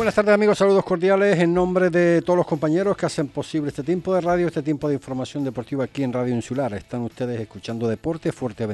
buenas tardes amigos, saludos cordiales en nombre de todos los compañeros que hacen posible este tiempo de radio, este tiempo de información deportiva aquí en Radio Insular. Están ustedes escuchando Deporte Fuerte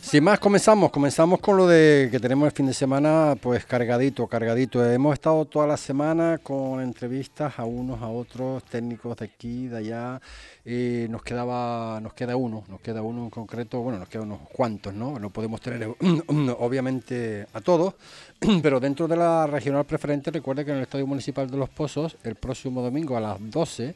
Sin más, comenzamos. Comenzamos con lo de que tenemos el fin de semana, pues cargadito, cargadito. Hemos estado toda la semana con entrevistas a unos, a otros, técnicos de aquí, de allá. Y nos quedaba, nos queda uno, nos queda uno en concreto, bueno, nos quedan unos cuantos, ¿no? No podemos tener, obviamente, a todos, pero dentro de la regional preferente, recuerde que en el Estadio Municipal de Los Pozos, el próximo domingo a las 12,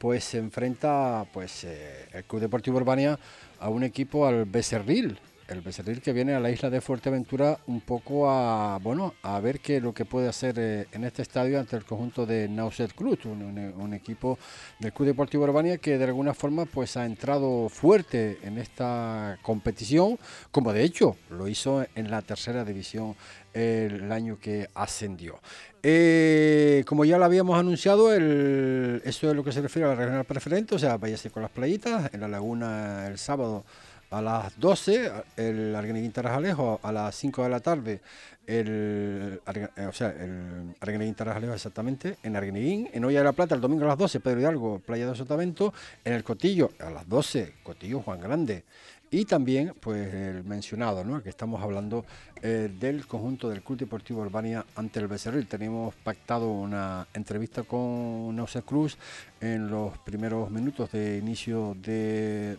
pues se enfrenta pues eh, el Club Deportivo Urbania a un equipo al Becerril, el Becerril que viene a la isla de Fuerteventura un poco a bueno a ver qué lo que puede hacer eh, en este estadio ante el conjunto de Nauset Cruz, un, equipo del Club Deportivo Urbania que de alguna forma pues ha entrado fuerte en esta competición, como de hecho lo hizo en la tercera división el año que ascendió. Eh, como ya lo habíamos anunciado, el, eso es lo que se refiere a la regional preferente, o sea, váyase con las playitas, en la laguna el sábado a las 12, el Argueneguín Tarajalejo, a las 5 de la tarde, el, eh, o sea, el Argueneguín Tarajalejo exactamente, en Argueneguín, en Olla de la Plata, el domingo a las 12, Pedro Hidalgo, Playa de Sotavento, en el Cotillo, a las 12, Cotillo Juan Grande, y también, pues, el mencionado, ¿no? Que estamos hablando eh, del conjunto del Club Deportivo Urbania ante el Becerril. Tenemos pactado una entrevista con Nausa Cruz en los primeros minutos de inicio de,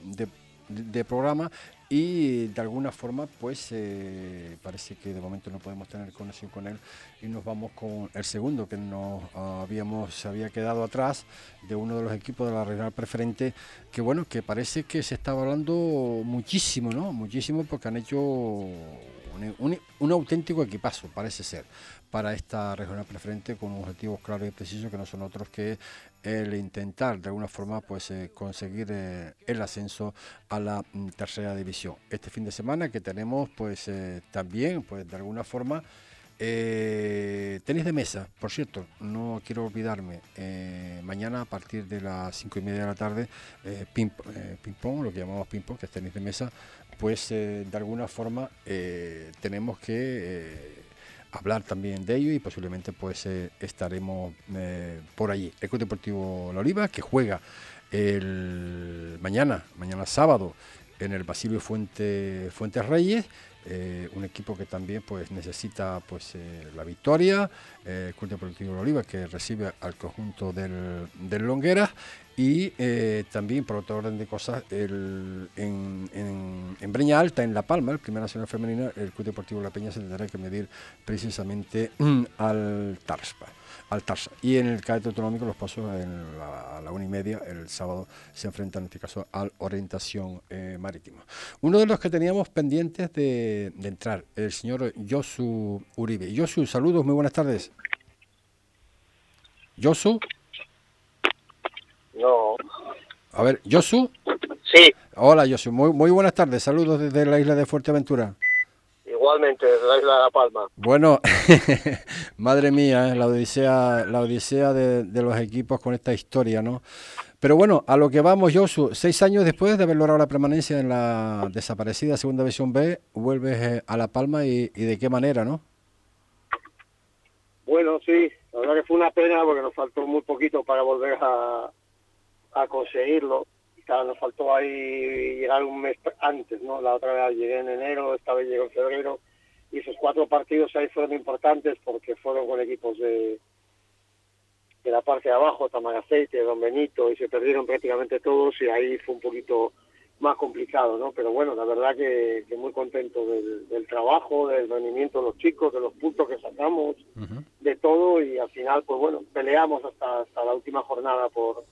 de programa y de alguna forma pues eh, parece que de momento no podemos tener conexión con él y nos vamos con el segundo que nos habíamos se había quedado atrás de uno de los equipos de la regional preferente que bueno que parece que se estaba hablando muchísimo no muchísimo porque han hecho un, un auténtico equipazo parece ser para esta regional preferente con objetivos claros y precisos que no son otros que el intentar de alguna forma pues eh, conseguir eh, el ascenso a la mm, tercera división. Este fin de semana que tenemos pues eh, también pues de alguna forma tenis de mesa, por cierto, no quiero olvidarme, mañana a partir de las cinco y media de la tarde, ping, ping, pong, lo que llamamos ping pong, que es tenis de mesa, pues de alguna forma tenemos que hablar también de ello y posiblemente pues eh, estaremos eh, por allí. El Club Deportivo La Oliva que juega el mañana, mañana sábado, en el Basilio Fuente, Fuentes Reyes. Eh, un equipo que también pues necesita pues la victoria, el Club Deportivo La Oliva que recibe al conjunto del, del Longueras y eh, también, por otro orden de cosas, en, Breña Alta, en La Palma, el Primera Nacional Femenina, el Club Deportivo La Peña se tendrá que medir precisamente al Tarspa. Al Tarsa. Y en el cadete autonómico, los pasos a la una y media, el sábado, se enfrentan en este caso al orientación eh, marítima. Uno de los que teníamos pendientes de, de entrar, el señor Josu Uribe. Josu, saludos, muy buenas tardes. Josu. No. A ver, ¿Yosu? Sí. Hola, Yosu. Muy, muy buenas tardes. Saludos desde la isla de Fuerteventura. Igualmente, desde la isla de La Palma. Bueno, madre mía, ¿eh? la odisea, la odisea de, los equipos con esta historia, ¿no? Pero bueno, a lo que vamos, Josu, seis años después de haber logrado la permanencia en la desaparecida Segunda División B, vuelves eh, a La Palma y, y de qué manera, ¿no? Bueno, sí, la verdad que fue una pena porque nos faltó muy poquito para volver a, a conseguirlo. Y claro, nos faltó ahí llegar un mes antes, ¿no? La otra vez llegué en enero, esta vez llegué en febrero. Y esos cuatro partidos ahí fueron importantes porque fueron con equipos de, de la parte de abajo, Tamagaceite, Don Benito, y se perdieron prácticamente todos y ahí fue un poquito más complicado, ¿no? Pero bueno, la verdad que, muy contento del, trabajo, del rendimiento de los chicos, de los puntos que sacamos, de todo y al final, pues bueno, peleamos hasta, hasta la última jornada por,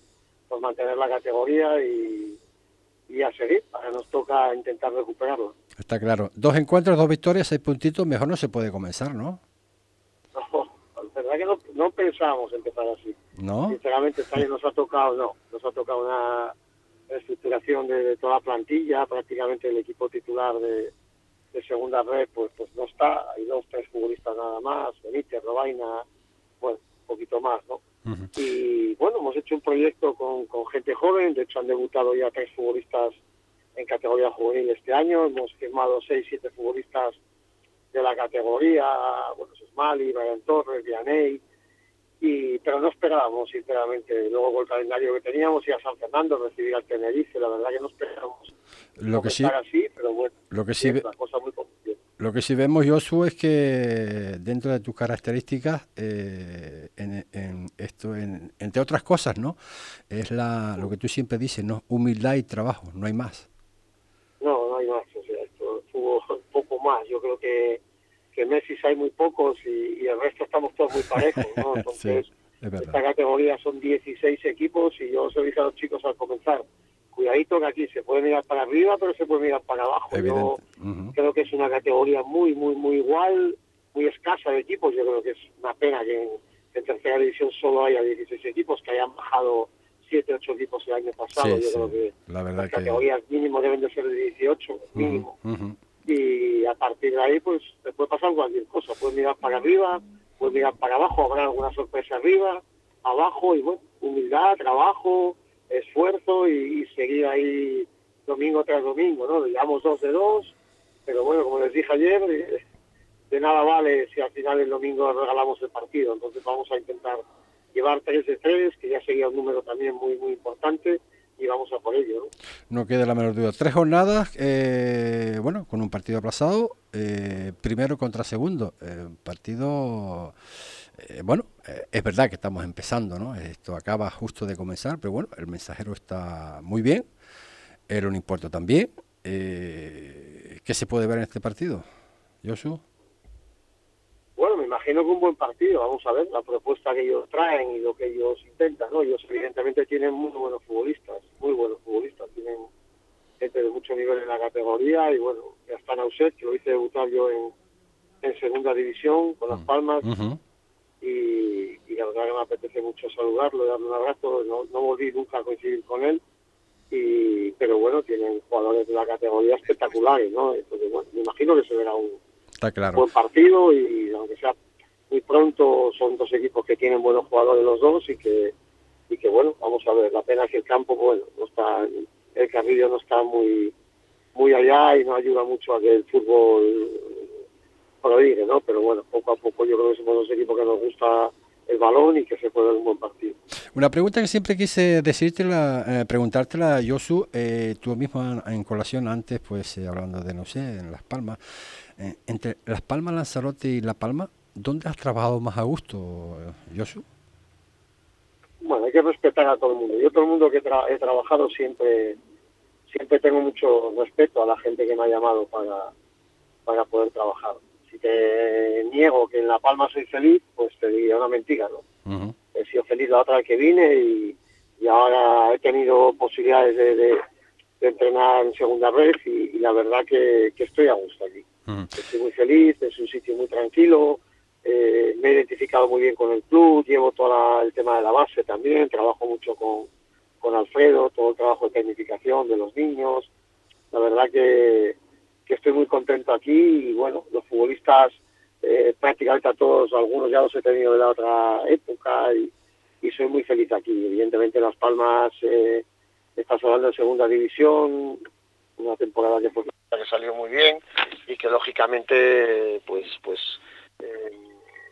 por mantener la categoría y, y a seguir. Ahora nos toca intentar recuperarlo. Está claro. Dos encuentros, dos victorias, seis puntitos, mejor no se puede comenzar, ¿no? No, la verdad que no, no pensábamos empezar así. ¿No? Sinceramente, año nos ha tocado, no, nos ha tocado una reestructuración de, toda la plantilla, prácticamente el equipo titular de, de segunda red pues pues no está, hay dos, tres futbolistas nada más, Benítez, Robaina, bueno, un poquito más, ¿no? Y bueno, hemos hecho un proyecto con, con gente joven, de hecho han debutado ya tres futbolistas en categoría juvenil este año. Hemos firmado 6, 7 futbolistas de la categoría, bueno, Mali, Brian Torres, Vianey, y, pero no esperábamos, sinceramente, luego con el calendario que teníamos, ir a San Fernando, recibir al Tenerife, la verdad que no esperábamos lo que sí, así, pero bueno, lo que sí, es una cosa muy lo que sí vemos, Josu, es que dentro de tus características, eh, en, esto, entre otras cosas, ¿no? Es la, lo que tú siempre dices, ¿no? Humildad y trabajo, no hay más. No, no hay más, o sea, esto tuvo un poco más. Yo creo que, que Messi hay muy pocos y, el resto estamos todos muy parejos, ¿no? Entonces, esta categoría son 16 equipos y yo os he dicho a los chicos al comenzar, cuidadito que aquí se puede mirar para arriba, pero se puede mirar para abajo. Yo creo que es una categoría muy, muy, muy igual, muy escasa de equipos. Yo creo que es una pena que en, tercera división solo haya 16 equipos, que hayan bajado 7, 8 equipos el año pasado. Yo creo que la las categorías mínimo deben de ser de 18, mínimo. A partir de ahí, pues, te puede pasar cualquier cosa. Puedes mirar para arriba, puedes mirar para abajo, habrá alguna sorpresa arriba, abajo, y bueno, humildad, trabajo, esfuerzo y, seguir ahí domingo tras domingo, ¿no? Digamos dos de dos, pero bueno, como les dije ayer, de, nada vale si al final el domingo regalamos el partido, entonces vamos a intentar llevar tres de tres, que ya sería un número también muy, muy importante, y vamos a por ello. No, no queda la menor duda. Tres jornadas, eh, bueno, con un partido aplazado, eh, primero contra segundo, eh, partido eh, bueno, eh, es verdad que estamos empezando, ¿no? Esto acaba justo de comenzar, pero bueno, el mensajero está muy bien, el importa también. ¿Qué se puede ver en este partido, Josu? Imagino que un buen partido. Vamos a ver la propuesta que ellos traen y lo que ellos intentan, ¿no? Ellos evidentemente tienen muy buenos futbolistas, muy buenos futbolistas. Tienen gente de mucho nivel en la categoría y bueno, ya está Nauset, que lo hice debutar yo en, segunda división con Las mm. Palmas y, la verdad que me apetece mucho saludarlo, darle un abrazo, no, no volví nunca a coincidir con él, y, pero bueno, tienen jugadores de la categoría espectaculares, ¿no? Entonces, bueno, me imagino que se verá un, buen partido y, aunque sea muy pronto, son dos equipos que tienen buenos jugadores los dos y que, y que bueno, vamos a ver, la pena es que el campo, bueno, no está, el Carrillo no está muy muy allá y no ayuda mucho a que el fútbol dije, ¿no? Pero bueno, poco a poco yo creo que somos dos equipos que nos gusta el balón y que se puede dar un buen partido. Una pregunta que siempre quise decírtela, eh, preguntártela, Josu, eh, tú mismo en, colación antes, pues eh, hablando de, no sé, en Las Palmas, eh, entre Las Palmas, Lanzarote y La Palma, ¿dónde has trabajado más a gusto, Josu? Bueno, hay que respetar a todo el mundo. Yo todo el mundo que he trabajado siempre siempre tengo mucho respeto a la gente que me ha llamado para, para poder trabajar si te niego que en La Palma soy feliz, pues te diría una mentira, ¿no? He sido feliz la otra vez que vine y, ahora he tenido posibilidades de, entrenar en segunda red y, la verdad que, estoy a gusto aquí. Estoy muy feliz, es un sitio muy tranquilo, eh, me he identificado muy bien con el club, llevo todo el tema de la base también, trabajo mucho con, con Alfredo, todo el trabajo de tecnificación de los niños. La verdad que, que estoy muy contento aquí y bueno, los futbolistas eh, prácticamente a todos, algunos ya los he tenido de la otra época y, soy muy feliz aquí. Evidentemente Las Palmas eh, está hablando en segunda división, una temporada que, que salió muy bien y que lógicamente pues pues eh,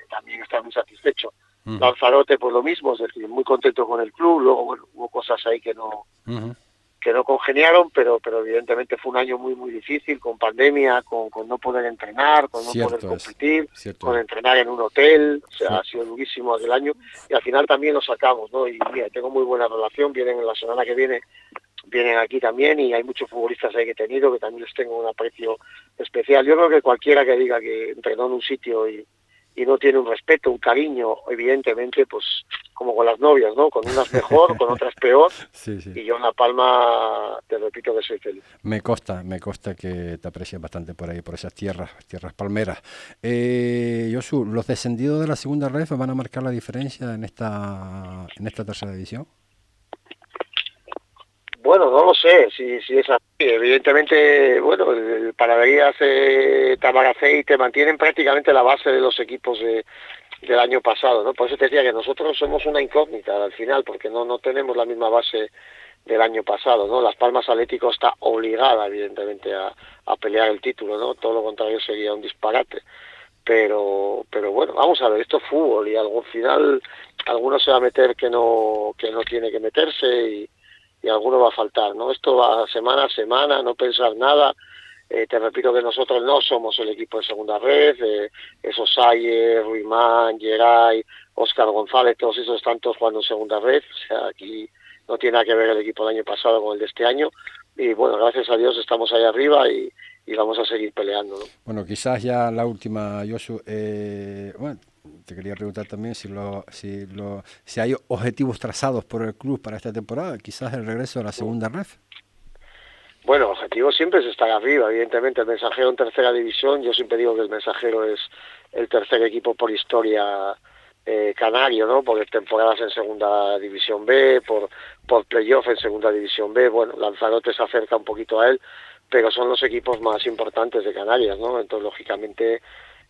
también está muy satisfecho. Lanzarote pues lo mismo, es decir, muy contento con el club, luego bueno, hubo cosas ahí que no que no congeniaron, pero, pero evidentemente fue un año muy, muy difícil, con pandemia, con, con no poder entrenar, con no poder competir, con entrenar en un hotel, o sea, ha sido durísimo aquel año, y al final también lo sacamos, ¿no? Y mira, tengo muy buena relación, vienen en la semana que viene, vienen aquí también, y hay muchos futbolistas ahí que he tenido, que también les tengo un aprecio especial. Yo creo que cualquiera que diga que entrenó en un sitio y, y no tiene un respeto, un cariño, evidentemente, pues como con las novias, ¿no? Con unas mejor, con otras peor. Y yo en La Palma, te repito que soy feliz. Me consta, me consta que te aprecias bastante por ahí, por esas tierras, tierras palmeras. Eh, Josu, ¿los descendidos de la segunda red van a marcar la diferencia en esta, en esta tercera división? Bueno, no lo sé si, si es así. Evidentemente, bueno, el Paraverías, eh, te mantienen prácticamente la base de los equipos del año pasado, ¿no? Por eso te decía que nosotros somos una incógnita al final, porque no, no tenemos la misma base del año pasado, ¿no? Las Palmas Atlético está obligada, evidentemente, a, a pelear el título, ¿no? Todo lo contrario sería un disparate. Pero, pero bueno, vamos a ver, esto es fútbol y al final alguno se va a meter que no, que no tiene que meterse y, y alguno va a faltar, ¿no? Esto va semana a semana, no pensar nada. Eh, te repito que nosotros no somos el equipo de segunda red, eh, esos Sayer, Ruimán, Geray, Oscar González, todos esos están todos jugando en segunda red, o sea, aquí no tiene nada que ver el equipo del año pasado con el de este año, y bueno, gracias a Dios estamos ahí arriba y, y vamos a seguir peleando. ¿no? Bueno, quizás ya la última, Josu, eh, bueno, te quería preguntar también si, lo, si, lo, si hay objetivos trazados por el club para esta temporada, quizás el regreso a la segunda red. Bueno, el objetivo siempre es estar arriba, evidentemente el mensajero en tercera división, yo siempre digo que el mensajero es el tercer equipo por historia eh, canario, ¿no? Por temporadas en segunda división B, por, por playoff en segunda división B, bueno, Lanzarote se acerca un poquito a él, pero son los equipos más importantes de Canarias, ¿no? Entonces, lógicamente,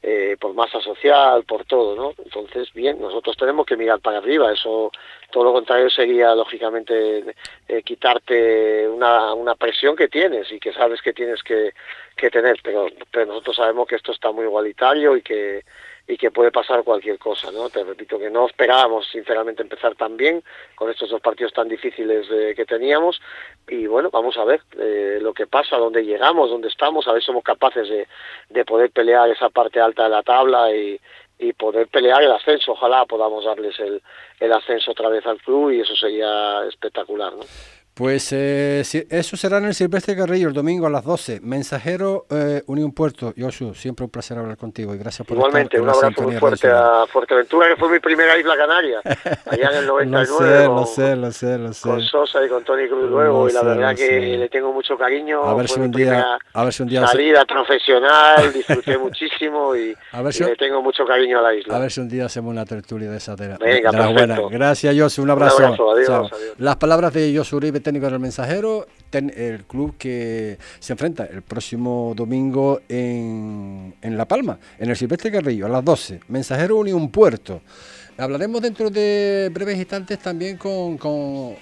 eh, por masa social, por todo, ¿no? Entonces, bien, nosotros tenemos que mirar para arriba, eso, todo lo contrario sería, lógicamente, eh, quitarte una, una presión que tienes y que sabes que tienes que, que tener, pero, pero nosotros sabemos que esto está muy igualitario y que y que puede pasar cualquier cosa, ¿no? Te repito que no esperábamos sinceramente empezar tan bien con estos dos partidos tan difíciles eh, que teníamos y bueno, vamos a ver eh, lo que pasa, dónde llegamos, dónde estamos, a ver si somos capaces de, de poder pelear esa parte alta de la tabla y, y poder pelear el ascenso. Ojalá podamos darles el, el ascenso otra vez al club y eso sería espectacular, ¿no? Pues eh, eso será en el Silvestre Carrillo el domingo a las 12. Mensajero eh, Unión Puerto. Yosu, siempre un placer hablar contigo y gracias por Igualmente, un abrazo muy fuerte a Fuerteventura, que fue mi primera isla canaria, allá en el 99. lo sé, lo sé, lo sé, Con Sosa y con Tony Cruz luego, y la verdad que le tengo mucho cariño. A ver, si un día, a ver si un día. Salida profesional, disfruté muchísimo y, le tengo mucho cariño a la isla. A ver si un día hacemos una tertulia de esa de, Venga, de la buena. Gracias, Yosu, un abrazo. Un abrazo, adiós, adiós. Las palabras de Yosu Uribe técnico del mensajero, el club que se enfrenta el próximo domingo en, en La Palma, en el Silvestre Carrillo, a las 12. Mensajero Unión Puerto. Hablaremos dentro de breves instantes también con, con,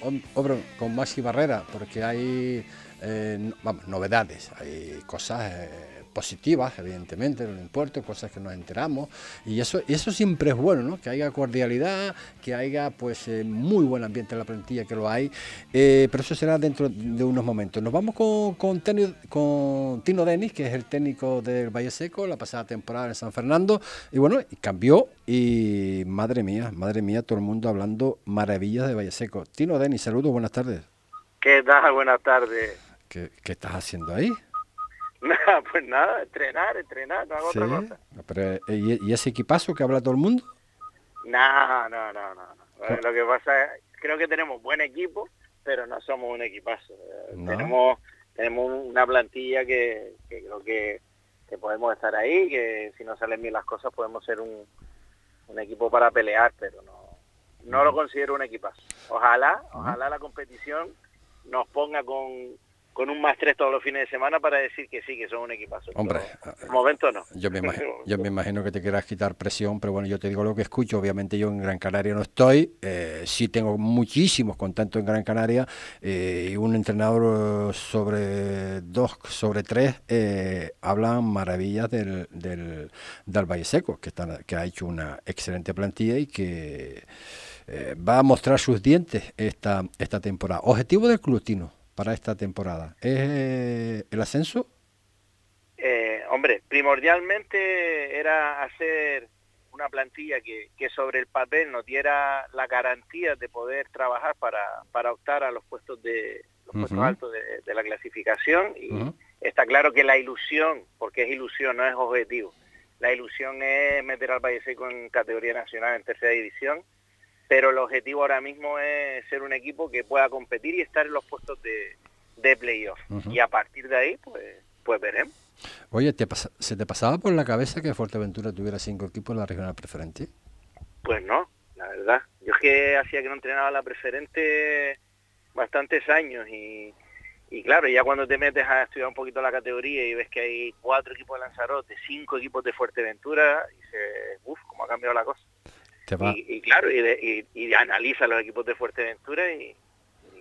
con Maxi Barrera, porque hay eh, vamos, novedades, hay cosas. Eh, positivas, evidentemente, no importa, cosas que nos enteramos, y eso, eso siempre es bueno, ¿no? que haya cordialidad, que haya pues eh, muy buen ambiente en la plantilla, que lo hay, eh, pero eso será dentro de unos momentos. Nos vamos con, con, con Tino Denis, que es el técnico del Valle Seco, la pasada temporada en San Fernando, y bueno, cambió, y madre mía, madre mía, todo el mundo hablando maravillas de Valle Seco. Tino Denis, saludos, buenas tardes. ¿Qué tal? Buenas tardes. ¿Qué, qué estás haciendo ahí? Nada, pues nada, entrenar, entrenar, no hago otra cosa. Pero, ¿y, ¿y, ese equipazo que habla todo el mundo? No, no, no, no. Lo que pasa es, creo que tenemos buen equipo, pero no somos un equipazo. No. Tenemos tenemos una plantilla que, que creo que, que, podemos estar ahí, que si no salen bien las cosas podemos ser un, un equipo para pelear, pero no, no lo considero un equipazo. Ojalá, ojalá la competición nos ponga con, con un más tres todos los fines de semana para decir que sí, que son un equipazo. Hombre, de momento no. Yo me, imagino, yo me imagino que te quieras quitar presión, pero bueno, yo te digo lo que escucho. Obviamente yo en Gran Canaria no estoy, eh, sí tengo muchísimos contactos en Gran Canaria eh, y un entrenador sobre dos, sobre tres, eh, hablan maravillas del, del, del Valle Seco, que, está, que ha hecho una excelente plantilla y que eh, va a mostrar sus dientes esta, esta temporada. Objetivo del club, Tino para esta temporada? ¿Es eh, el ascenso? Eh, hombre, primordialmente era hacer una plantilla que, que, sobre el papel nos diera la garantía de poder trabajar para, para optar a los puestos de los uh -huh. puestos altos de, de, la clasificación y uh -huh. está claro que la ilusión, porque es ilusión, no es objetivo, la ilusión es meter al Valle Seco en categoría nacional en tercera división pero el objetivo ahora mismo es ser un equipo que pueda competir y estar en los puestos de, de playoff. Uh -huh. Y a partir de ahí, pues, pues veremos. Oye, ¿te ¿se te pasaba por la cabeza que Fuerteventura tuviera cinco equipos en la regional preferente? Pues no, la verdad. Yo es que hacía que no entrenaba la preferente bastantes años y, y claro, ya cuando te metes a estudiar un poquito la categoría y ves que hay cuatro equipos de Lanzarote, cinco equipos de Fuerteventura, dices, uff, cómo ha cambiado la cosa. Y, y, claro, y, de, y, y, analiza los equipos de Fuerteventura y,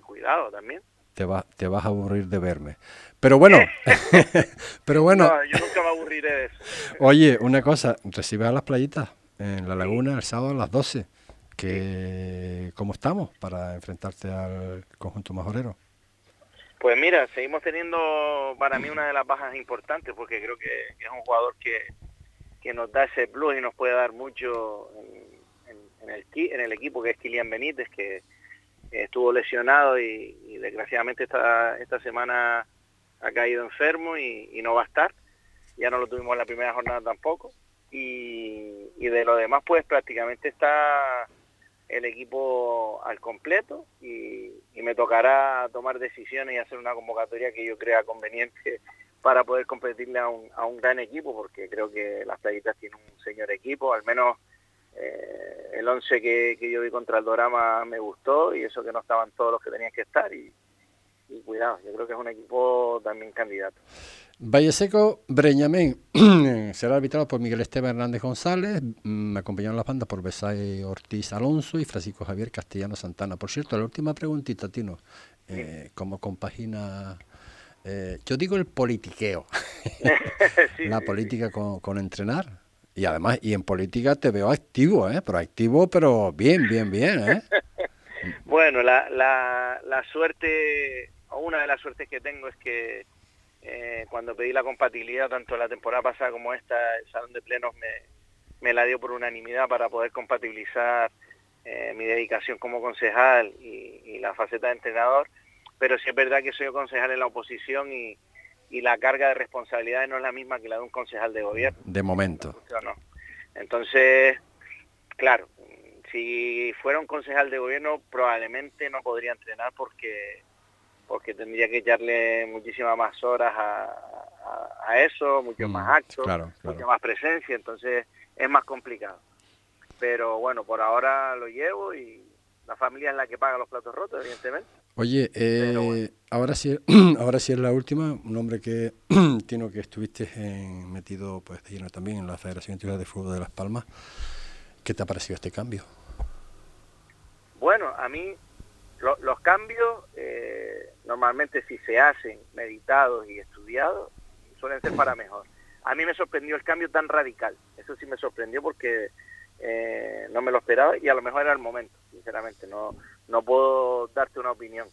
cuidado también. Te, va, te vas a aburrir de verme. Pero bueno, pero bueno. yo nunca me aburriré de eso. Oye, una cosa, recibes a las playitas en la laguna el sábado a las 12. Que, ¿Cómo estamos para enfrentarte al conjunto majorero? Pues mira, seguimos teniendo para mí una de las bajas importantes porque creo que, es un jugador que, que, nos da ese plus y nos puede dar mucho en, el, en el equipo que es Kilian Benítez, que estuvo lesionado y, desgraciadamente esta, esta semana ha caído enfermo y, no va a estar. Ya no lo tuvimos en la primera jornada tampoco. Y, y de lo demás, pues prácticamente está el equipo al completo y, me tocará tomar decisiones y hacer una convocatoria que yo crea conveniente para poder competirle a un, a un gran equipo, porque creo que las playitas tienen un señor equipo, al menos eh, el 11 que, que, yo vi contra el Dorama me gustó y eso que no estaban todos los que tenían que estar y, y cuidado, yo creo que es un equipo también candidato. Valle Seco, Breñamén será arbitrado por Miguel Esteban Hernández González, mm, me acompañaron las bandas por Besay Ortiz Alonso y Francisco Javier Castellano Santana. Por cierto, la última preguntita, Tino, eh, ¿cómo compagina, eh, yo digo el politiqueo, la política con, entrenar? Y además, y en política te veo activo, ¿eh? Pero activo, pero bien, bien, bien, ¿eh? bueno, la, la, la suerte, o una de las suertes que tengo es que eh, cuando pedí la compatibilidad, tanto la temporada pasada como esta, el Salón de Plenos me, me la dio por unanimidad para poder compatibilizar eh, mi dedicación como concejal y, la faceta de entrenador, pero sí es verdad que soy concejal en la oposición y, y la carga de responsabilidad no es la misma que la de un concejal de gobierno. De momento. No. Entonces, claro, si fuera un concejal de gobierno probablemente no podría entrenar porque porque tendría que echarle muchísimas más horas a, eso, mucho mm, más actos, mucha más presencia, entonces es más complicado. Pero bueno, por ahora lo llevo y la familia es la que paga los platos rotos, evidentemente. Oye, eh, ahora sí, ahora sí es la última, un hombre que tiene que estuviste metido pues de lleno también en la Federación Internacional de Fútbol de Las Palmas. ¿Qué te ha parecido este cambio? Bueno, a mí los cambios, eh, normalmente si se hacen meditados y estudiados, suelen ser para mejor. A mí me sorprendió el cambio tan radical, eso sí me sorprendió porque eh, no me lo esperaba y a lo mejor era el momento, sinceramente, no, no puedo darte una opinión,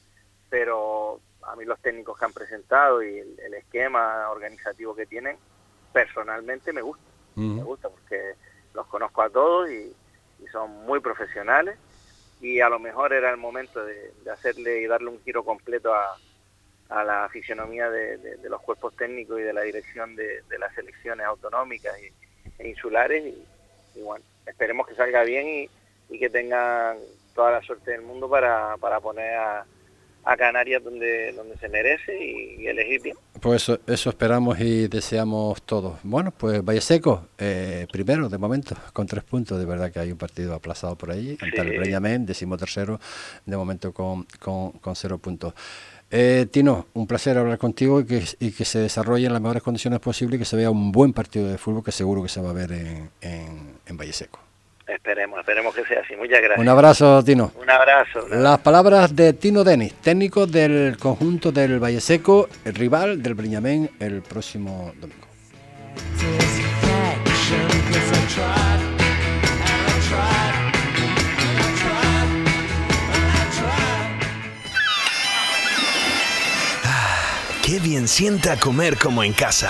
pero a mí los técnicos que han presentado y el, esquema organizativo que tienen, personalmente me gusta, me gusta porque los conozco a todos y son muy profesionales y a lo mejor era el momento de, hacerle y darle un giro completo a, la fisionomía de, los cuerpos técnicos y de la dirección de, las selecciones autonómicas e insulares y, bueno, esperemos que salga bien y, y que tengan toda la suerte del mundo para, para poner a, a Canarias donde, donde se merece y, elegir bien. Pues eso, esperamos y deseamos todos. Bueno, pues Valle Seco, eh, primero de momento, con tres puntos. De verdad que hay un partido aplazado por ahí. Sí. Ante el Breñamén, tercero, de momento con, con, con cero puntos. Eh, Tino, un placer hablar contigo y que, y que se desarrolle en las mejores condiciones posibles y que se vea un buen partido de fútbol que seguro que se va a ver en, en, en Valle Seco. Esperemos, esperemos que sea así. Muchas gracias. Un abrazo, Tino. Un abrazo. Las palabras de Tino Denis, técnico del conjunto del Valle Seco, el rival del Briñamén el próximo domingo. Ah, qué bien sienta comer como en casa.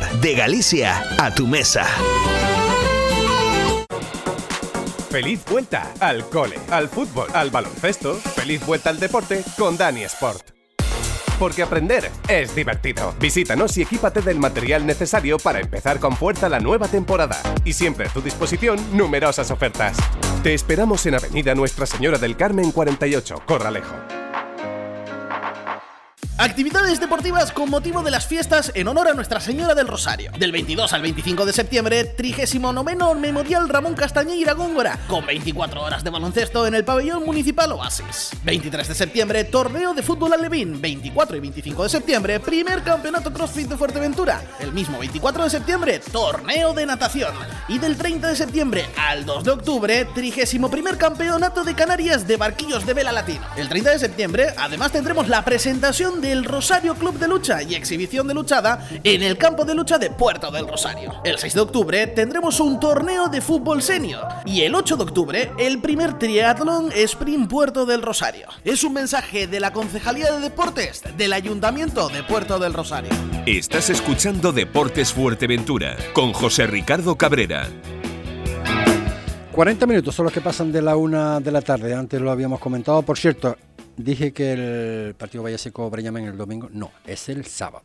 De Galicia a tu mesa. Feliz vuelta al cole, al fútbol, al baloncesto. Feliz vuelta al deporte con Dani Sport. porque aprender es divertido. Visítanos y equípate del material necesario para empezar con fuerza la nueva temporada. Y siempre a tu disposición numerosas ofertas. Te esperamos en Avenida Nuestra Señora del Carmen 48, Corralejo. Actividades deportivas con motivo de las fiestas en honor a Nuestra Señora del Rosario. Del 22 al 25 de septiembre, 39 Memorial Ramón Castañeira Góngora, con 24 horas de baloncesto en el pabellón municipal Oasis. 23 de septiembre, torneo de fútbol alevín. 24 y 25 de septiembre, primer campeonato CrossFit de Fuerteventura. El mismo 24 de septiembre, torneo de natación. Y del 30 de septiembre al 2 de octubre, 31 primer campeonato de Canarias de barquillos de vela latino. El 30 de septiembre, además tendremos la presentación del Rosario Club de Lucha y exhibición de luchada en el campo de lucha de Puerto del Rosario. El 6 de octubre tendremos un torneo de fútbol senior y el 8 de octubre el primer triatlón Sprint Puerto del Rosario. Es un mensaje de la Concejalía de Deportes del Ayuntamiento de Puerto del Rosario. Estás escuchando Deportes Fuerteventura con José Ricardo Cabrera. 40 minutos son los que pasan de la una de la tarde, antes lo habíamos comentado. Por cierto, dije que el partido Vallaseco Breñamen el domingo. No, es el sábado.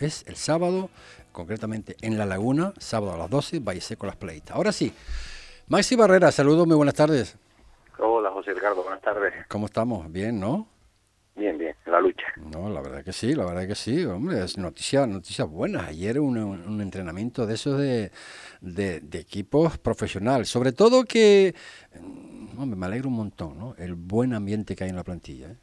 Es el sábado, concretamente en La Laguna, sábado a las 12, Vallaseco Las Pleitas. Ahora sí, Maxi Barrera, saludos, muy buenas tardes. Hola, José Ricardo, buenas tardes. ¿Cómo estamos? Bien, ¿no? Bien, bien, en la lucha. No, la verdad que sí, la verdad que sí, hombre, es noticia, noticias buenas. Ayer un, un entrenamiento de esos de, de, de equipos profesionales, sobre todo que hombre, me alegro un montón, ¿no? El buen ambiente que hay en la plantilla. ¿eh?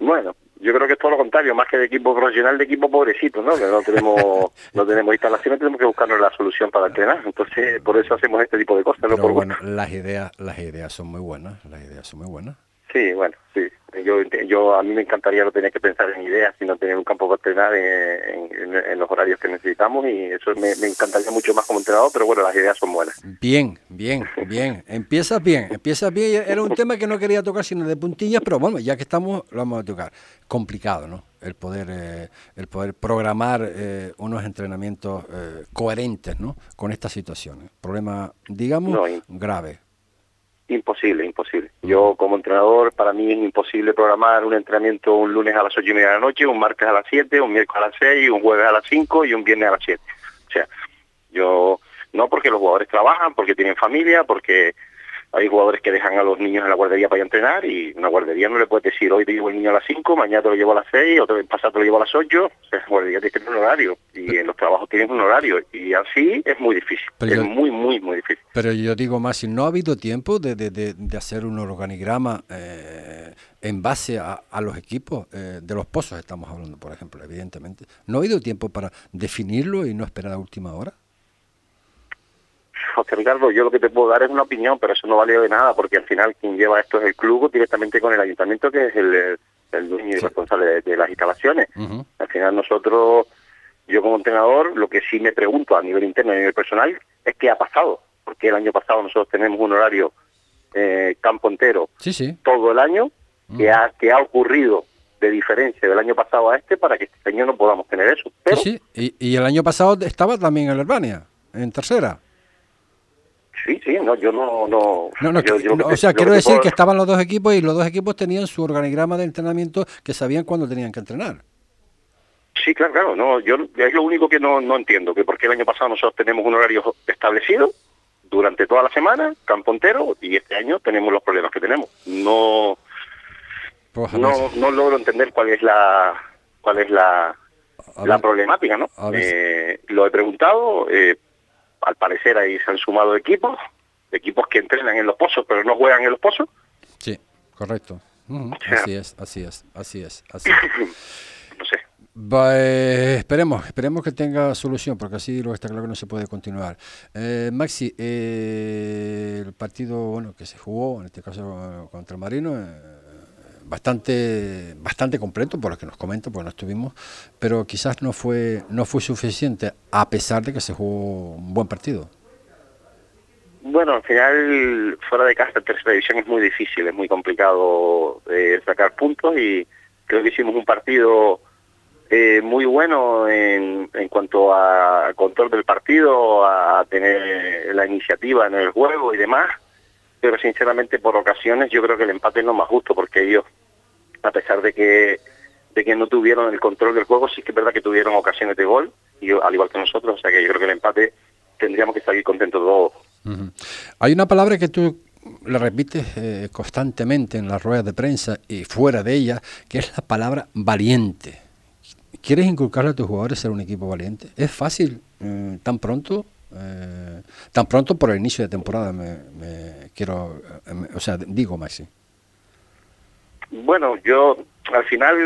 Bueno, yo creo que es todo lo contrario, más que de equipo profesional, de equipo pobrecito, ¿no? Que no tenemos, no tenemos instalaciones, tenemos que buscarnos la solución para entrenar. Entonces, por eso hacemos este tipo de cosas, Pero ¿no? Por bueno, las ideas, las ideas son muy buenas, las ideas son muy buenas. Sí, bueno, sí. Yo, yo a mí me encantaría no tener que pensar en ideas, sino tener un campo para entrenar en, en, en los horarios que necesitamos y eso me, me, encantaría mucho más como entrenador, pero bueno, las ideas son buenas. Bien, bien, bien. Empiezas bien, empiezas bien. Era un tema que no quería tocar sino de puntillas, pero bueno, ya que estamos, lo vamos a tocar. Complicado, ¿no? El poder, eh, el poder programar eh, unos entrenamientos eh, coherentes, ¿no? Con estas situaciones. Problema, digamos, no, grave. Imposible, imposible. Yo como entrenador, para mí es imposible programar un entrenamiento un lunes a las ocho y media de la noche, un martes a las siete, un miércoles a las seis, un jueves a las cinco y un viernes a las siete. O sea, yo no porque los jugadores trabajan, porque tienen familia, porque hay jugadores que dejan a los niños en la guardería para ir a entrenar y una guardería no le puedes decir hoy te llevo el niño a las 5, mañana te lo llevo a las 6, otro pasado te lo llevo a las 8. O sea, la guardería tiene un horario y en los trabajos tienen un horario y así es muy difícil. Pero es yo, muy, muy, muy difícil. Pero yo digo más, si no ha habido tiempo de, de, de, de hacer un organigrama eh, en base a, a los equipos eh, de los pozos, estamos hablando, por ejemplo, evidentemente. ¿No ha habido tiempo para definirlo y no esperar a última hora? José Ricardo, yo lo que te puedo dar es una opinión, pero eso no vale de nada, porque al final quien lleva esto es el club directamente con el ayuntamiento, que es el, el dueño y sí. responsable de, de, las instalaciones. Uh -huh. Al final nosotros, yo como entrenador, lo que sí me pregunto a nivel interno y a nivel personal es qué ha pasado, porque el año pasado nosotros tenemos un horario eh, campo entero sí, sí. todo el año, uh -huh. que, ha, que ha ocurrido de diferencia del año pasado a este para que este año no podamos tener eso. Pero, sí, sí. Y, y el año pasado estaba también en Albania, en tercera. Sí, sí, no, yo no... no, no, no yo, yo no o sea, quiero decir puedo... que estaban los dos equipos y los dos equipos tenían su organigrama de entrenamiento que sabían cuándo tenían que entrenar. Sí, claro, claro, no, yo es lo único que no, no entiendo, que porque el año pasado nosotros tenemos un horario establecido durante toda la semana, campo entero, y este año tenemos los problemas que tenemos. No, pues no, no logro entender cuál es la cuál es la, la problemática, ¿no? Eh, lo he preguntado, eh, al parecer ahí se han sumado equipos, equipos que entrenan en los pozos pero no juegan en los pozos. Sí, correcto. Uh -huh. o sea, así es, así es, así es, así es. no sé. Eh, esperemos, esperemos que tenga solución, porque así lo está claro que no se puede continuar. Eh, Maxi, eh, el partido bueno que se jugó, en este caso contra el Marino, eh, bastante bastante completo por lo que nos comenta porque no estuvimos pero quizás no fue no fue suficiente a pesar de que se jugó un buen partido. Bueno al final fuera de casa tercera división es muy difícil es muy complicado eh, sacar puntos y creo que hicimos un partido eh, muy bueno en, en cuanto a control del partido a tener la iniciativa en el juego y demás pero sinceramente por ocasiones yo creo que el empate es lo más justo porque ellos a pesar de que de que no tuvieron el control del juego, sí que es verdad que tuvieron ocasiones de gol, y al igual que nosotros, o sea que yo creo que el empate tendríamos que estar contentos todos. Hay una palabra que tú le repites eh, constantemente en las ruedas de prensa y fuera de ella, que es la palabra valiente. ¿Quieres inculcarle a tus jugadores ser un equipo valiente? ¿Es fácil eh, tan pronto? Eh, tan pronto por el inicio de temporada, me, quiero, o sea, digo Maxi. Bueno, yo al final,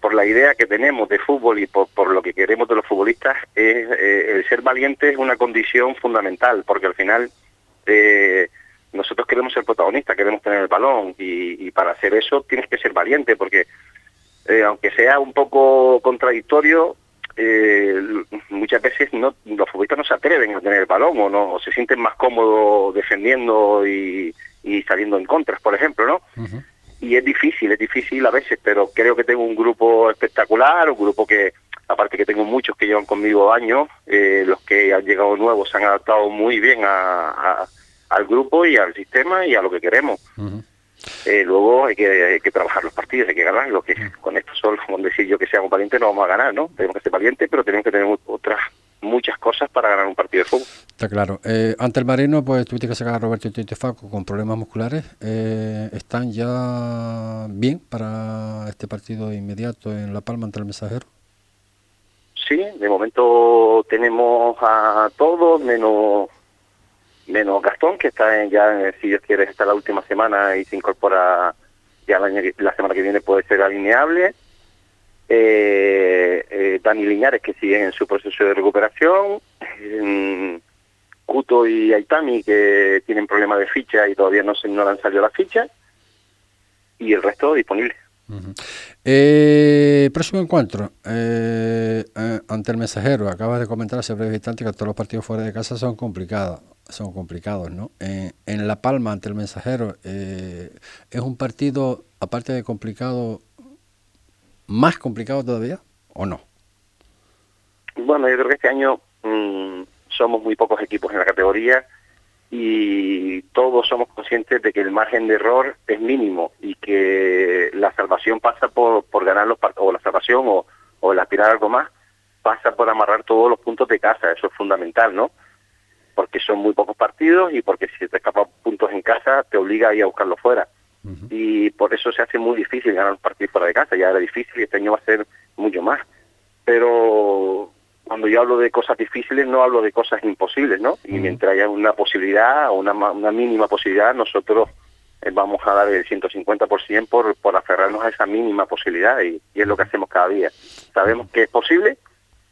por la idea que tenemos de fútbol y por, por lo que queremos de los futbolistas, es, el ser valiente es una condición fundamental, porque al final nosotros queremos ser protagonistas, queremos tener el balón y, para hacer eso tienes que ser valiente porque eh, aunque sea un poco contradictorio, eh, muchas veces no, los futbolistas no se atreven a tener el balón o no se sienten más cómodos defendiendo y, saliendo en contras, por ejemplo, ¿no? Y es difícil, es difícil a veces, pero creo que tengo un grupo espectacular, un grupo que, aparte que tengo muchos que llevan conmigo años, eh, los que han llegado nuevos se han adaptado muy bien a al grupo y al sistema y a lo que queremos. Eh, luego hay que, que, trabajar los partidos, hay que ganarlos, que con esto solo, con decir yo que seamos valientes no vamos a ganar, ¿no? Tenemos que ser valientes, pero tenemos que tener otras muchas cosas para ganar un partido de fútbol. Está claro. Eh, ante el Marino, pues tuviste que sacar a Roberto y Faco con problemas musculares. Eh, ¿Están ya bien para este partido inmediato en La Palma ante el Mensajero? Sí, de momento tenemos a todos, menos menos Gastón, que está en, ya, si Dios quiere, está la última semana y se incorpora ya la, semana que viene puede ser alineable. Eh, eh, Dani Liñares, que sigue en su proceso de recuperación. Cuto y Aitami, que tienen problemas de ficha y todavía no, se, no han salido las fichas. Y el resto disponible. Eh, próximo encuentro ante el mensajero. Acabas de comentar hace breve instante que todos los partidos fuera de casa son complicados son complicados, ¿no? en La Palma ante el Mensajero eh, es un partido, aparte de complicado, más complicado todavía, ¿o no? Bueno, yo creo que este año mm, somos muy pocos equipos en la categoría y todos somos conscientes de que el margen de error es mínimo y que la salvación pasa por, por ganar los partidos, o la salvación o, o el aspirar algo más, pasa por amarrar todos los puntos de casa, eso es fundamental, ¿no? Porque son muy pocos partidos y porque si te escapan puntos en casa te obliga a ir a buscarlo fuera. Y por eso se hace muy difícil ganar un partido fuera de casa, ya era difícil y este año va a ser mucho más. Pero cuando yo hablo de cosas difíciles no hablo de cosas imposibles, ¿no? Y mientras haya una posibilidad o una, una mínima posibilidad, nosotros eh, vamos a dar el 150% por, por aferrarnos a esa mínima posibilidad y es lo que hacemos cada día. Sabemos que es posible,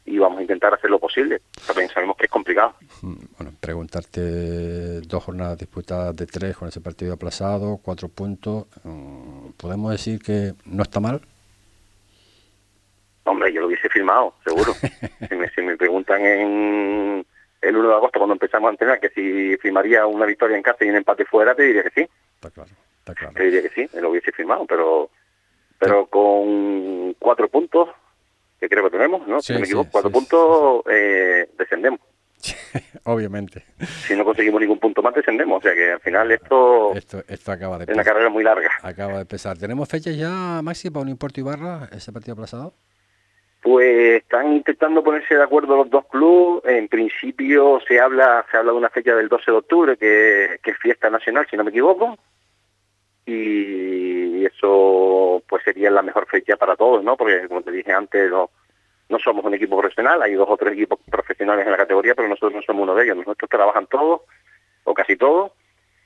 y vamos a intentar hacer lo posible. También sabemos que es complicado. Mm, bueno, preguntarte dos jornadas disputadas de tres con ese partido aplazado, cuatro puntos. Mm, ¿Podemos decir que no está mal? Hombre, yo lo hubiese firmado, seguro. si, me, preguntan en el 1 de agosto, cuando empezamos a entrenar, que si firmaría una victoria en casa y un empate fuera, te diría que sí. Está claro, está claro. Te diría que sí, lo hubiese firmado, pero pero con cuatro puntos que creo que tenemos, ¿no? si no me equivoco, cuatro puntos eh, descendemos. Obviamente. Si no conseguimos ningún punto más, descendemos. O sea que al final esto, esto, acaba de es una carrera muy larga. Acaba de empezar. ¿Tenemos fechas ya, Maxi, para un importo Ibarra, ese partido aplazado? Pues están intentando ponerse de acuerdo los dos clubes. En principio se habla se habla de una fecha del 12 de octubre, que, que es fiesta nacional, si no me equivoco. Y eso pues sería la mejor fecha para todos, ¿no? Porque como te dije antes, no, no somos un equipo profesional, hay dos o tres equipos profesionales en la categoría, pero nosotros no somos uno de ellos. Nosotros trabajan todos, o casi todos,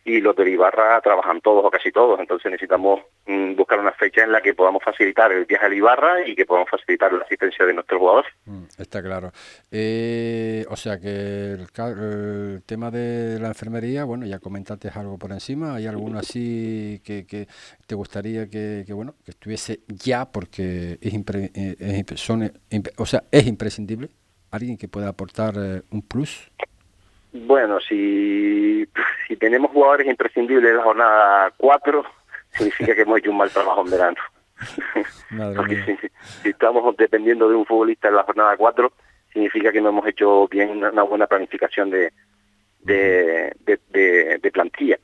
y los de Ibarra trabajan todos o casi todos, entonces necesitamos mm, buscar una fecha en la que podamos facilitar el viaje a Ibarra y que podamos facilitar la asistencia de nuestros jugadores. Mm, está claro. Eh, o sea que el, tema de la enfermería, bueno, ya comentaste algo por encima, ¿hay alguno así que, que te gustaría que, bueno, que estuviese ya porque es, eh, son, o sea, es imprescindible? ¿Alguien que pueda aportar eh, un plus? Bueno, si, si tenemos jugadores imprescindibles en la jornada 4, significa que hemos hecho un mal trabajo en verano. Porque si, estamos dependiendo de un futbolista en la jornada 4, significa que no hemos hecho bien una, buena planificación de, de, de, plantilla.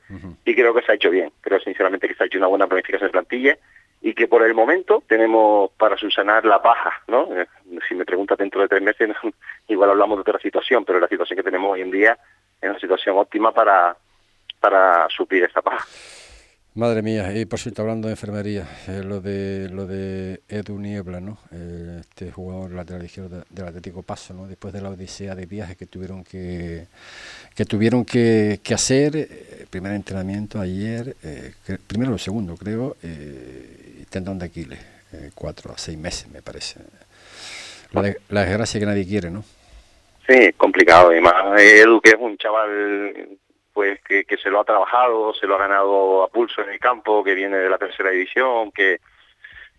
Y creo que se ha hecho bien. Creo sinceramente que se ha hecho una buena planificación de plantilla y que por el momento tenemos para subsanar la paja, ¿no? Eh, si me preguntas dentro de tres meses, igual hablamos de otra situación, pero la situación que tenemos hoy en día es una situación óptima para, para suplir esta paja. Madre mía, y por cierto, hablando de enfermería, eh, lo de lo de Edu Niebla, ¿no? Eh, este jugador lateral izquierdo del Atlético Paso, ¿no? Después de la odisea de viajes que tuvieron que que tuvieron que, que hacer, eh, primer entrenamiento ayer, primero o segundo, creo, tendón de Aquiles, cuatro a seis meses, me parece. La, la desgracia que nadie quiere, ¿no? Sí, complicado, y más Edu, que es un chaval pues que, se lo ha trabajado, se lo ha ganado a pulso en el campo, que viene de la tercera división, que,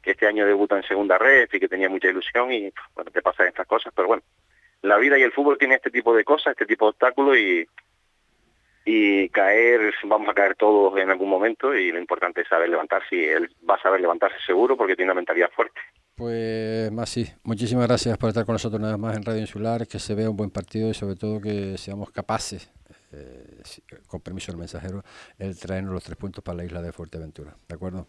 este año debuta en segunda red y que tenía mucha ilusión y bueno, te pasan estas cosas, pero bueno, la vida y el fútbol tiene este tipo de cosas, este tipo de obstáculos y, y caer, vamos a caer todos en algún momento y lo importante es saber levantarse y él va a saber levantarse seguro porque tiene una mentalidad fuerte. Pues sí, muchísimas gracias por estar con nosotros nada más en Radio Insular, que se vea un buen partido y sobre todo que seamos capaces eh, con permiso del mensajero, el traernos los tres puntos para la isla de Fuerteventura. ¿De acuerdo?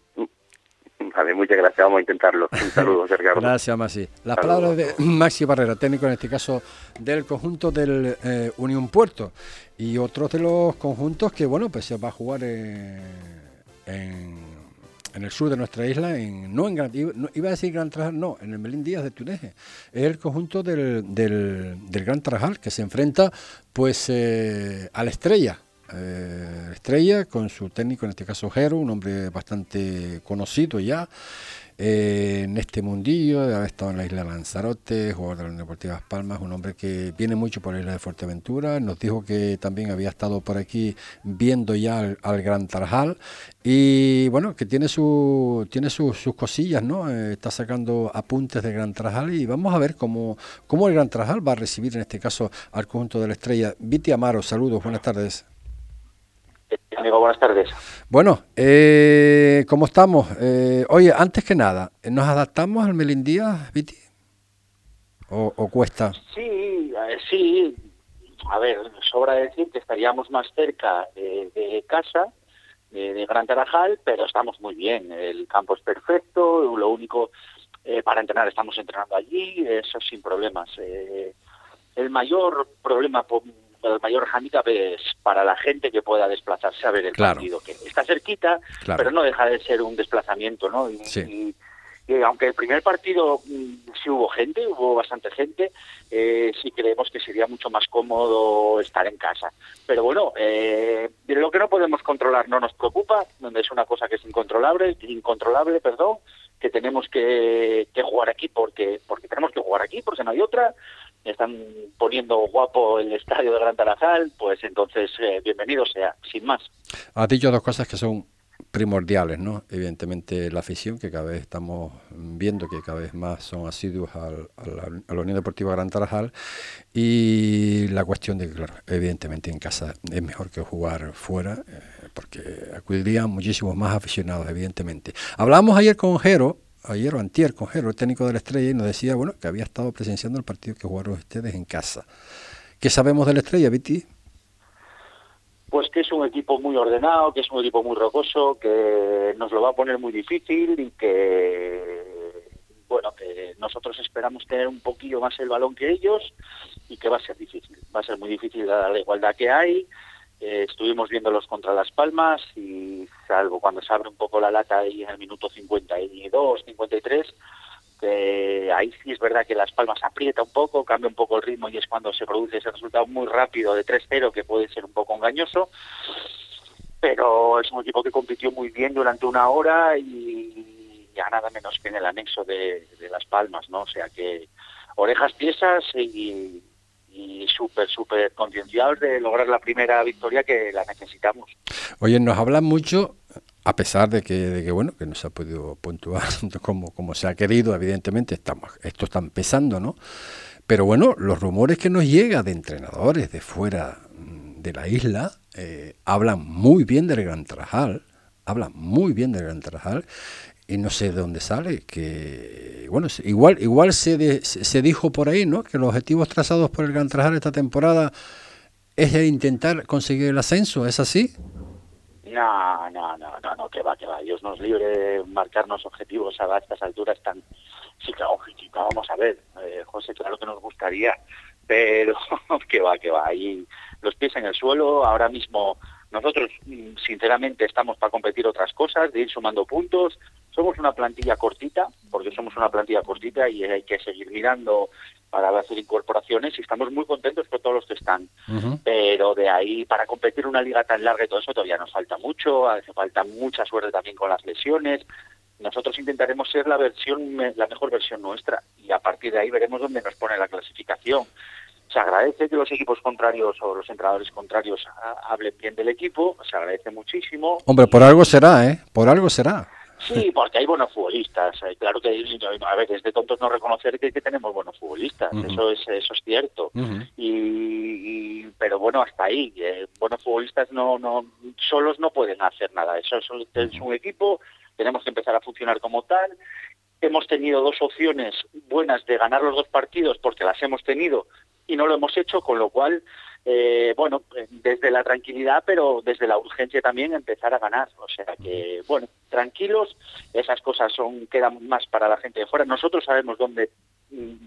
Vale, muchas gracias, vamos a intentarlo. Un saludo, Sergio. gracias, Maxi. Las palabras de Maxi Barrera, técnico en este caso del conjunto del eh, Unión Puerto y otros de los conjuntos que, bueno, pues se va a jugar en en el sur de nuestra isla, en, no en Gran, iba a decir Gran Trajal, no, en el Melín Díaz de Tuneje. Es el conjunto del, del, Gran Trajal que se enfrenta pues eh, a la estrella. Eh, estrella con su técnico, en este caso Jero, un hombre bastante conocido ya eh, en este mundillo, de estado en la isla Lanzarote, jugador de la Deportiva Palmas, un hombre que viene mucho por la isla de Fuerteventura, nos dijo que también había estado por aquí viendo ya al, Gran Tarajal y bueno, que tiene su tiene sus cosillas, ¿no? Eh, está sacando apuntes del Gran Tarajal y vamos a ver cómo, cómo el Gran Tarajal va a recibir en este caso al conjunto de la estrella. Viti Amaro, saludos, buenas tardes. Amigo, buenas tardes. Bueno, eh, ¿cómo estamos? Eh, oye, antes que nada, ¿nos adaptamos al Melindía, Viti? ¿O, cuesta? Sí, sí. A ver, sobra decir que estaríamos más cerca de, casa, de, Gran Tarajal, pero estamos muy bien. El campo es perfecto, lo único eh, para entrenar estamos entrenando allí, eso sin problemas. Eh, el mayor problema el mayor hándicap es para la gente que pueda desplazarse a ver el partido, que está cerquita, pero no deja de ser un desplazamiento, ¿no? Y, aunque el primer partido mm, sí hubo gente, hubo bastante gente, eh, sí creemos que sería mucho más cómodo estar en casa. Pero bueno, eh, lo que no podemos controlar no nos preocupa, donde es una cosa que es incontrolable, incontrolable, perdón, que tenemos que, que jugar aquí porque porque tenemos que jugar aquí porque no hay otra están poniendo guapo el estadio de Gran Tarajal, pues entonces eh, bienvenido sea, sin más. Has dicho dos cosas que son primordiales, ¿no? Evidentemente la afición, que cada vez estamos viendo que cada vez más son asiduos al, a la Unión Deportiva Gran Tarajal, y la cuestión de que, claro, evidentemente en casa es mejor que jugar fuera, eh, porque acudirían muchísimos más aficionados, evidentemente. Hablamos ayer con Jero, ayer o antier con el técnico de la Estrella, y nos decía, bueno, que había estado presenciando el partido que jugaron ustedes en casa. ¿Qué sabemos de la Estrella, Viti? Pues que es un equipo muy ordenado, que es un equipo muy rocoso, que nos lo va a poner muy difícil y que, bueno, que nosotros esperamos tener un poquillo más el balón que ellos y que va a ser difícil. Va a ser muy difícil dada la igualdad que hay, eh, estuvimos viéndolos contra Las Palmas y salvo cuando se abre un poco la lata ahí en el minuto 52, 53, eh, ahí sí es verdad que Las Palmas aprieta un poco, cambia un poco el ritmo y es cuando se produce ese resultado muy rápido de 3-0 que puede ser un poco engañoso. Pero es un equipo que compitió muy bien durante una hora y ya nada menos que en el anexo de, Las Palmas, ¿no? O sea que orejas tiesas y y súper, súper concienciados de lograr la primera victoria que la necesitamos. Oye, nos hablan mucho, a pesar de que, de que bueno, que no se ha podido puntuar como, como se ha querido, evidentemente, estamos, esto está empezando, ¿no? Pero bueno, los rumores que nos llegan de entrenadores de fuera de la isla eh, hablan muy bien del Gran Trajal, hablan muy bien del Gran Trajal y no sé de dónde sale, que bueno, igual igual se, se dijo por ahí, ¿no? Que los objetivos trazados por el Gran Trajal esta temporada es intentar conseguir el ascenso, ¿es así? No, No, no, no, no, que va, que va. Dios nos libre de marcarnos objetivos a estas alturas tan... Sí, vamos a ver, eh, José, claro que nos gustaría, pero que va, que va. Ahí los pies en el suelo, ahora mismo nosotros, mm, sinceramente, estamos para competir otras cosas, de ir sumando puntos. Somos una plantilla cortita, porque somos una plantilla cortita y hay que seguir mirando para hacer incorporaciones y estamos muy contentos con todos los que están. Pero de ahí, para competir una liga tan larga y todo eso, todavía nos falta mucho, hace falta mucha suerte también con las lesiones. Nosotros intentaremos ser la versión, la mejor versión nuestra y a partir de ahí veremos dónde nos pone la clasificación se agradece que los equipos contrarios o los entrenadores contrarios hablen bien del equipo, se agradece muchísimo. Hombre, por algo será, ¿eh? Por algo será. Sí, porque hay buenos futbolistas. Eh, claro que a ver, es de tontos no reconocer que, tenemos buenos futbolistas. Eso es eso es cierto. y, pero bueno, hasta ahí. Eh, buenos futbolistas no no solos no pueden hacer nada. Eso es un equipo. Tenemos que empezar a funcionar como tal. Hemos tenido dos opciones buenas de ganar los dos partidos porque las hemos tenido y no lo hemos hecho, con lo cual, eh, bueno, desde la tranquilidad, pero desde la urgencia también empezar a ganar. O sea que, bueno, tranquilos, esas cosas son quedan más para la gente de fuera. Nosotros sabemos dónde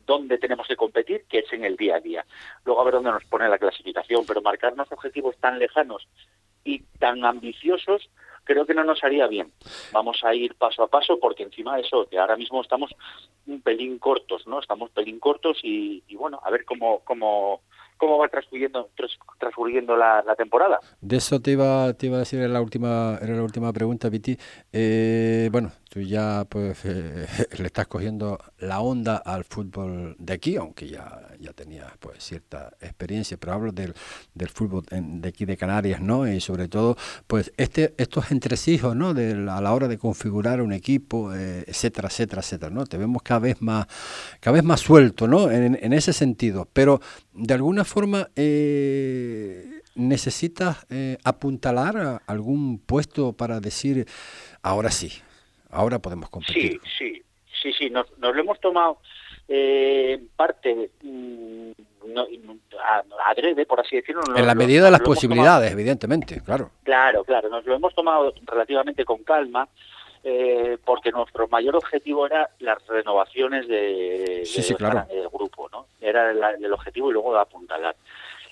dónde tenemos que competir, que es en el día a día. Luego a ver dónde nos pone la clasificación, pero marcarnos objetivos tan lejanos y tan ambiciosos creo que no nos haría bien. Vamos a ir paso a paso porque encima de eso, que ahora mismo estamos un pelín cortos, ¿no? Estamos pelín cortos y, y bueno, a ver cómo, cómo, cómo va transcurriendo, la, temporada. De eso te iba, te iba a decir en la última, era la última pregunta, Viti. Eh, bueno, tú ya pues eh, le estás cogiendo la onda al fútbol de aquí, aunque ya, ya tenías pues cierta experiencia, pero hablo del, del fútbol de aquí de Canarias, ¿no? Y sobre todo, pues este, estos entresijos, ¿no? De, a la hora de configurar un equipo, eh, etcétera, etcétera, etcétera, ¿no? Te vemos cada vez más, cada vez más suelto, ¿no? En, en ese sentido, pero de alguna forma eh, necesitas eh, apuntalar algún puesto para decir, ahora sí, ahora podemos competir. Sí, sí, sí, sí, nos, lo hemos tomado eh, en parte mm, adrede, por así decirlo. en la medida de las posibilidades, evidentemente, claro. Claro, claro, nos lo hemos tomado relativamente con calma. Eh, porque nuestro mayor objetivo era las renovaciones de, del grupo, ¿no? Era el, objetivo y luego de apuntalar.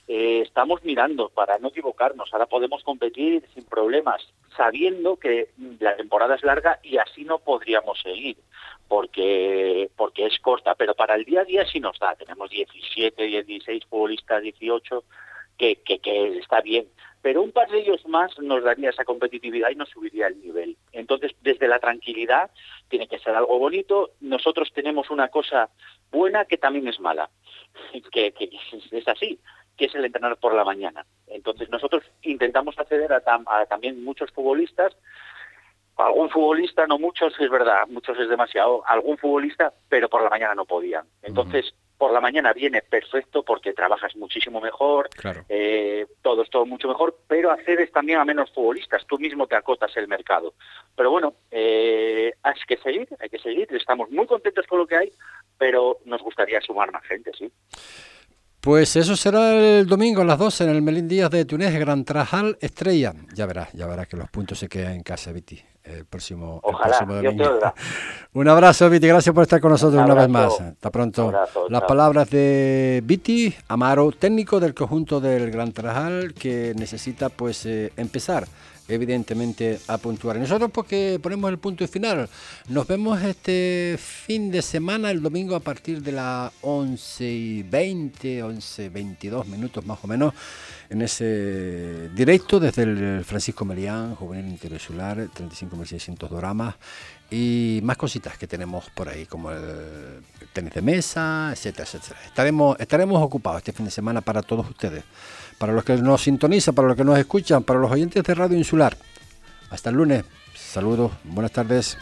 Eh, estamos mirando para no equivocarnos. Ahora podemos competir sin problemas, sabiendo que la temporada es larga y así no podríamos seguir, porque porque es corta. Pero para el día a día sí nos da. Tenemos 17, 16 futbolistas, 18, que, que, que está bien pero un par de ellos más nos daría esa competitividad y nos subiría el nivel. Entonces, desde la tranquilidad, tiene que ser algo bonito. Nosotros tenemos una cosa buena que también es mala, que, es así, que es el entrenar por la mañana. Entonces, nosotros intentamos acceder a, también muchos futbolistas algún futbolista, no muchos, es verdad, muchos es demasiado, algún futbolista, pero por la mañana no podían. Entonces, por la mañana viene perfecto porque trabajas muchísimo mejor, eh, todo es todo mucho mejor, pero accedes también a menos futbolistas, tú mismo te acotas el mercado. Pero bueno, eh, hay que seguir, hay que seguir, estamos muy contentos con lo que hay, pero nos gustaría sumar más gente, sí. Pues eso será el domingo a las 12 en el Melín Díaz de Túnez, Gran Trajal Estrella. Ya verás, ya verás que los puntos se quedan en casa, Viti el próximo, domingo. Un abrazo, Viti, gracias por estar con nosotros una vez más. Hasta pronto. Las palabras de Viti Amaro, técnico del conjunto del Gran Trajal, que necesita pues eh, empezar evidentemente a puntuar. nosotros porque ponemos el punto final. Nos vemos este fin de semana, el domingo a partir de las 11 y 20, 11, 22 minutos más o menos, en ese directo desde el Francisco Melián, Juvenil Interinsular, 35.600 doramas y más cositas que tenemos por ahí, como el tenis de mesa, etcétera, etcétera. Estaremos, estaremos ocupados este fin de semana para todos ustedes para los que nos sintonizan, para los que nos escuchan, para los oyentes de Radio Insular. Hasta el lunes. Saludos, buenas tardes.